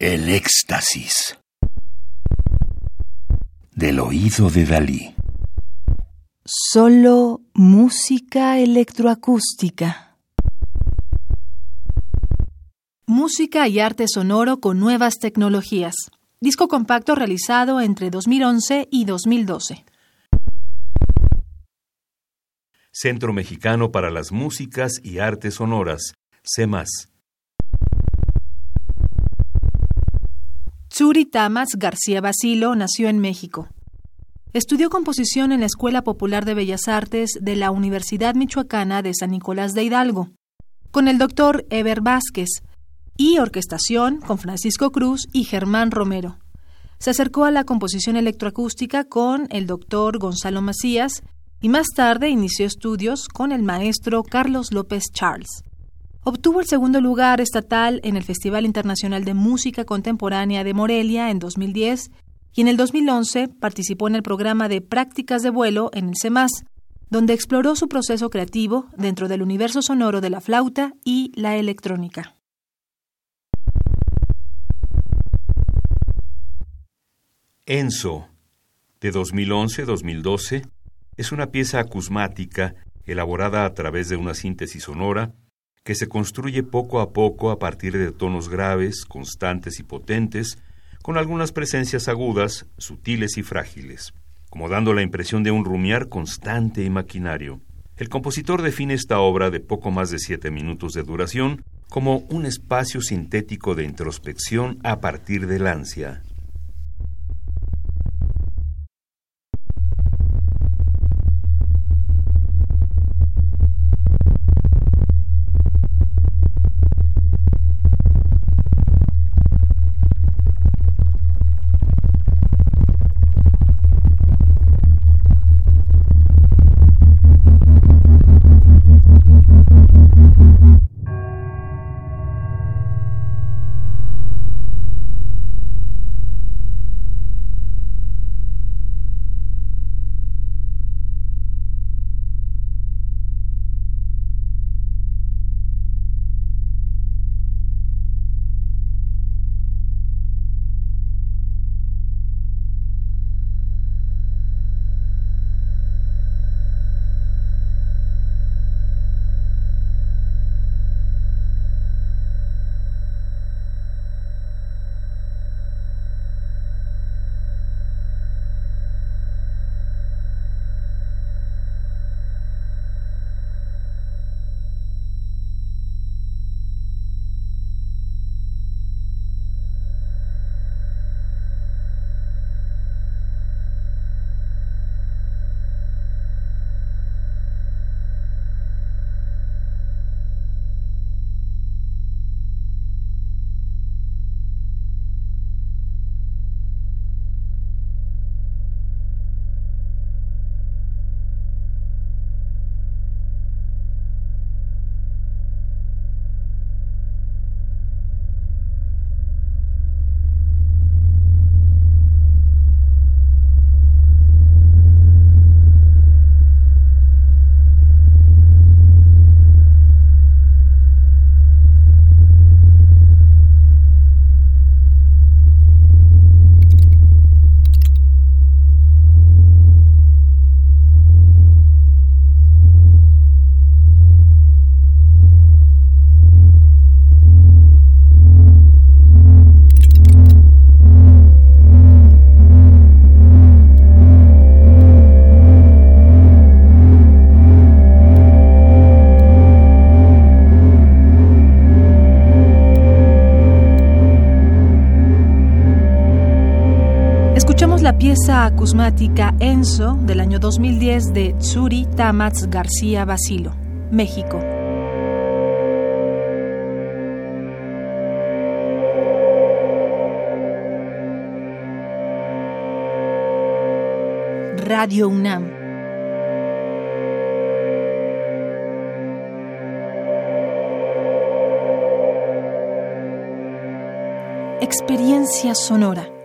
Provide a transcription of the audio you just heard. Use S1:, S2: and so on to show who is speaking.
S1: El éxtasis del oído de Dalí.
S2: Solo música electroacústica. Música y arte sonoro con nuevas tecnologías. Disco compacto realizado entre 2011 y 2012.
S3: Centro Mexicano para las Músicas y Artes Sonoras, CEMAS.
S2: Tsuri Tamas García Basilo nació en México. Estudió composición en la Escuela Popular de Bellas Artes de la Universidad Michoacana de San Nicolás de Hidalgo, con el doctor Eber Vázquez, y orquestación con Francisco Cruz y Germán Romero. Se acercó a la composición electroacústica con el doctor Gonzalo Macías y más tarde inició estudios con el maestro Carlos López Charles. Obtuvo el segundo lugar estatal en el Festival Internacional de Música Contemporánea de Morelia en 2010 y en el 2011 participó en el programa de prácticas de vuelo en el CEMAS, donde exploró su proceso creativo dentro del universo sonoro de la flauta y la electrónica.
S3: Enzo, de 2011-2012, es una pieza acusmática elaborada a través de una síntesis sonora que se construye poco a poco a partir de tonos graves, constantes y potentes, con algunas presencias agudas, sutiles y frágiles, como dando la impresión de un rumiar constante y maquinario. El compositor define esta obra de poco más de siete minutos de duración como un espacio sintético de introspección a partir del ansia,
S2: la pieza acusmática Enzo del año 2010 de Tsuri Tamats García Basilo, México. Radio UNAM. Experiencia sonora.